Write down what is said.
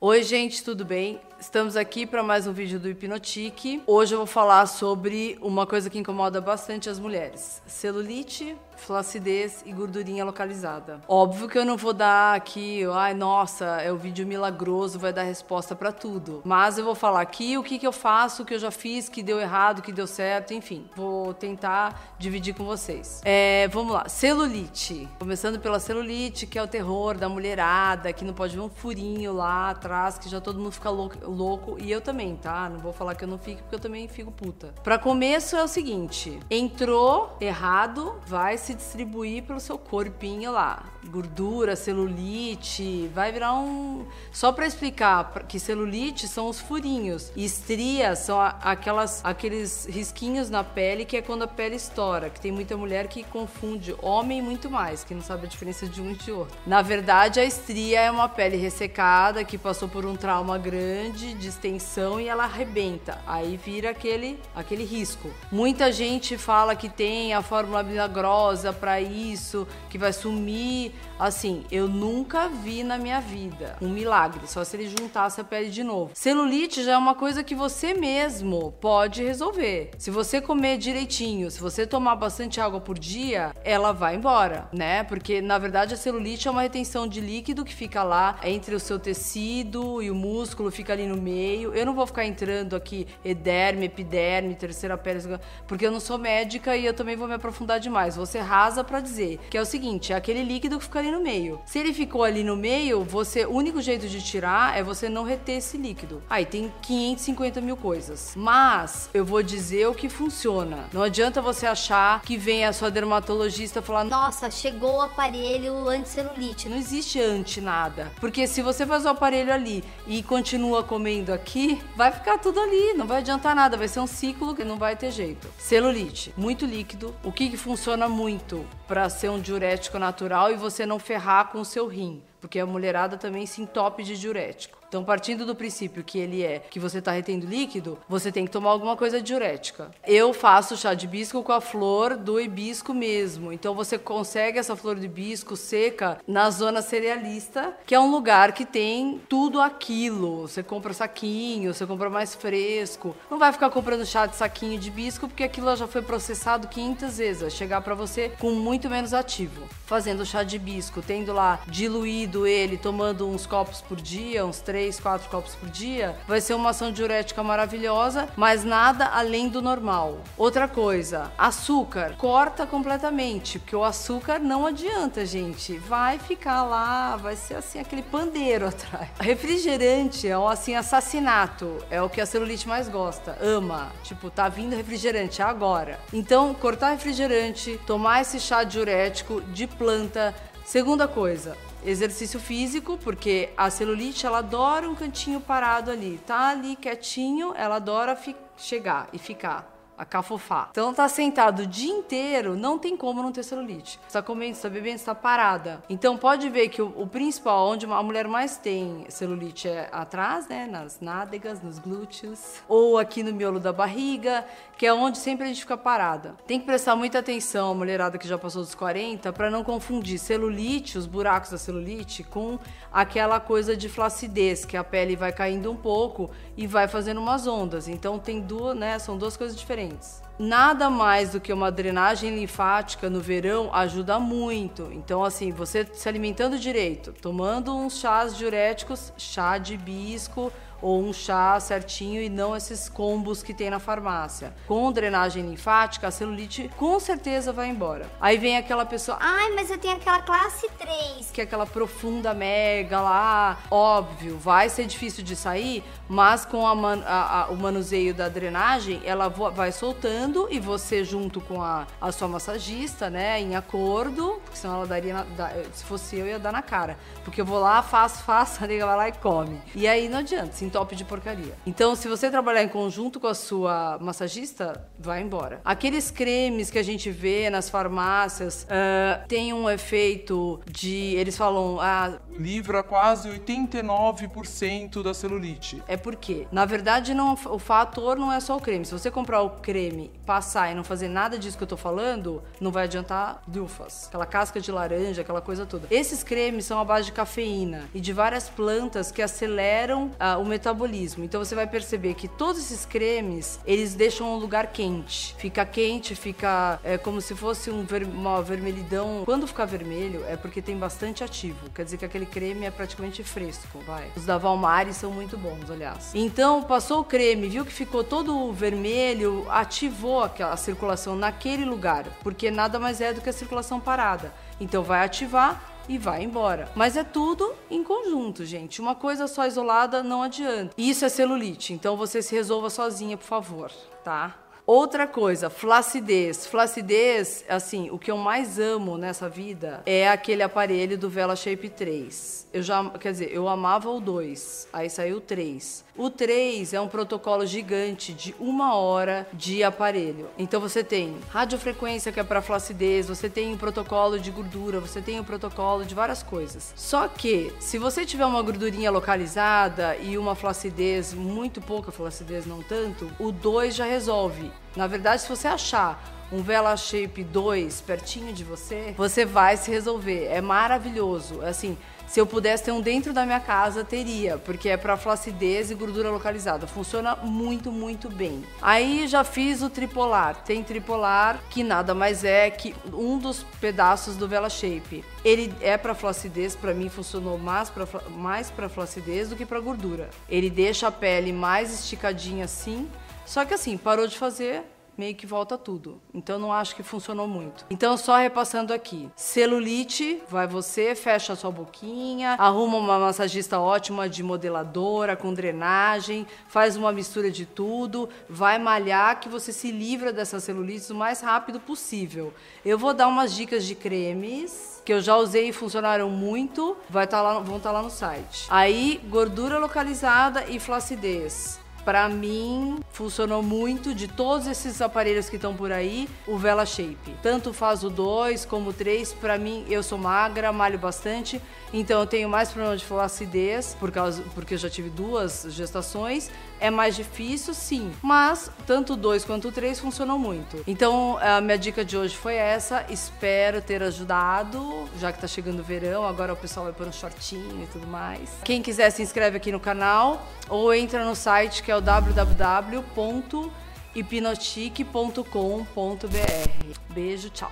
Oi, gente, tudo bem? Estamos aqui para mais um vídeo do Hipnotique. Hoje eu vou falar sobre uma coisa que incomoda bastante as mulheres: celulite, flacidez e gordurinha localizada. Óbvio que eu não vou dar aqui, ai nossa, é o vídeo milagroso, vai dar resposta para tudo. Mas eu vou falar aqui o que, que eu faço, o que eu já fiz, que deu errado, que deu certo, enfim. Vou tentar dividir com vocês. É, vamos lá, celulite. Começando pela celulite, que é o terror da mulherada, que não pode ver um furinho lá atrás, que já todo mundo fica louco louco. E eu também, tá? Não vou falar que eu não fico, porque eu também fico puta. Pra começo é o seguinte: entrou errado, vai se distribuir pelo seu corpinho lá. Gordura, celulite, vai virar um. Só pra explicar que celulite são os furinhos. Estrias são aquelas, aqueles risquinhos na pele que é quando a pele estoura. Que tem muita mulher que confunde homem muito mais, que não sabe a diferença de um e de outro. Na verdade, a estria é uma pele ressecada que passou por um trauma grande de distensão e ela arrebenta. Aí vira aquele, aquele risco. Muita gente fala que tem a fórmula milagrosa para isso, que vai sumir. Assim, eu nunca vi na minha vida um milagre, só se ele juntasse a pele de novo. Celulite já é uma coisa que você mesmo pode resolver. Se você comer direitinho, se você tomar bastante água por dia, ela vai embora, né? Porque na verdade a celulite é uma retenção de líquido que fica lá entre o seu tecido e o músculo, fica ali no meio. Eu não vou ficar entrando aqui ederme, epiderme, terceira pele, porque eu não sou médica e eu também vou me aprofundar demais. Você rasa para dizer que é o seguinte, é aquele líquido que fica ali no meio. Se ele ficou ali no meio, você, o único jeito de tirar é você não reter esse líquido. Aí tem 550 mil coisas. Mas eu vou dizer o que funciona. Não adianta você achar que vem a sua dermatologista falar: Nossa, chegou o aparelho anti-celulite. Não existe anti nada. Porque se você faz o aparelho ali e continua com comendo aqui, vai ficar tudo ali, não vai adiantar nada, vai ser um ciclo que não vai ter jeito. Celulite, muito líquido. O que, que funciona muito para ser um diurético natural e você não ferrar com o seu rim? Porque a mulherada também se entope de diurético. Então, partindo do princípio que ele é que você está retendo líquido, você tem que tomar alguma coisa diurética. Eu faço chá de hibisco com a flor do hibisco mesmo. Então, você consegue essa flor de hibisco seca na zona cerealista, que é um lugar que tem tudo aquilo. Você compra saquinho, você compra mais fresco. Não vai ficar comprando chá de saquinho de hibisco, porque aquilo já foi processado 500 vezes. Vai chegar para você com muito menos ativo. Fazendo chá de hibisco, tendo lá diluído ele, tomando uns copos por dia, uns três quatro copos por dia, vai ser uma ação diurética maravilhosa, mas nada além do normal. Outra coisa, açúcar, corta completamente, porque o açúcar não adianta, gente. Vai ficar lá, vai ser assim aquele pandeiro atrás. Refrigerante é um assim assassinato, é o que a celulite mais gosta, ama. Tipo, tá vindo refrigerante agora. Então, cortar refrigerante, tomar esse chá diurético de planta. Segunda coisa, exercício físico, porque a celulite ela adora um cantinho parado ali, tá ali quietinho, ela adora chegar e ficar a cafofá. Então tá sentado o dia inteiro, não tem como não ter celulite. Está comendo, está bebendo, está parada. Então pode ver que o, o, principal, onde a mulher mais tem celulite é atrás, né, nas nádegas, nos glúteos, ou aqui no miolo da barriga, que é onde sempre a gente fica parada. Tem que prestar muita atenção, mulherada que já passou dos 40, para não confundir celulite, os buracos da celulite, com aquela coisa de flacidez, que a pele vai caindo um pouco e vai fazendo umas ondas. Então tem duas, né, são duas coisas diferentes diferentes. Nada mais do que uma drenagem linfática no verão ajuda muito. Então, assim, você se alimentando direito, tomando uns chás diuréticos, chá de hibisco, ou um chá certinho e não esses combos que tem na farmácia. Com drenagem linfática, a celulite com certeza vai embora. Aí vem aquela pessoa, ai, mas eu tenho aquela classe 3, que é aquela profunda mega lá, óbvio, vai ser difícil de sair, mas com a man, a, a, o manuseio da drenagem, ela vai soltando e você junto com a, a sua massagista, né, em acordo, porque senão ela daria, na, da, se fosse eu, ia dar na cara, porque eu vou lá, faço, faço, a vai lá e come. E aí não adianta, top de porcaria. Então, se você trabalhar em conjunto com a sua massagista, vai embora. Aqueles cremes que a gente vê nas farmácias uh, tem um efeito de. Eles falam, ah, livra quase 89% da celulite. É porque, na verdade, não, o fator não é só o creme. Se você comprar o creme, passar e não fazer nada disso que eu tô falando, não vai adiantar dufas. Aquela casca de laranja, aquela coisa toda. Esses cremes são à base de cafeína e de várias plantas que aceleram ah, o metabolismo. Então você vai perceber que todos esses cremes, eles deixam um lugar quente. Fica quente, fica é, como se fosse um ver, uma vermelhidão. Quando ficar vermelho, é porque tem bastante ativo. Quer dizer que aquele creme é praticamente fresco, vai. Os da Valmari são muito bons, aliás. Então, passou o creme, viu que ficou todo vermelho, ativou a circulação naquele lugar, porque nada mais é do que a circulação parada. Então vai ativar e vai embora. Mas é tudo em conjunto, gente. Uma coisa só isolada não adianta. Isso é celulite, então você se resolva sozinha, por favor, tá? Outra coisa, flacidez. Flacidez, assim, o que eu mais amo nessa vida é aquele aparelho do Vela Shape 3. Eu já, quer dizer, eu amava o 2, aí saiu o 3. O 3 é um protocolo gigante de uma hora de aparelho. Então você tem radiofrequência, que é para flacidez, você tem o protocolo de gordura, você tem o protocolo de várias coisas. Só que, se você tiver uma gordurinha localizada e uma flacidez, muito pouca flacidez, não tanto, o 2 já resolve. Na verdade, se você achar um Vela Shape 2 pertinho de você, você vai se resolver. É maravilhoso. Assim, se eu pudesse ter um dentro da minha casa, teria, porque é para flacidez e gordura localizada. Funciona muito, muito bem. Aí já fiz o tripolar. Tem tripolar que nada mais é que um dos pedaços do Vela Shape. Ele é para flacidez, para mim funcionou mais para mais para flacidez do que para gordura. Ele deixa a pele mais esticadinha assim. Só que assim, parou de fazer, meio que volta tudo. Então não acho que funcionou muito. Então só repassando aqui. Celulite, vai você, fecha a sua boquinha, arruma uma massagista ótima de modeladora com drenagem, faz uma mistura de tudo, vai malhar que você se livra dessa celulite o mais rápido possível. Eu vou dar umas dicas de cremes que eu já usei e funcionaram muito, vai tá lá, vão estar tá lá no site. Aí, gordura localizada e flacidez para mim, funcionou muito de todos esses aparelhos que estão por aí, o Vela Shape. Tanto faz o 2 como o 3, para mim, eu sou magra, malho bastante, então eu tenho mais problema de flacidez, por causa, porque eu já tive duas gestações. É mais difícil, sim, mas tanto o 2 quanto o 3 funcionam muito. Então, a minha dica de hoje foi essa. Espero ter ajudado, já que tá chegando o verão, agora o pessoal vai pôr um shortinho e tudo mais. Quem quiser se inscreve aqui no canal ou entra no site que é o www.hipnotique.com.br. Beijo, tchau.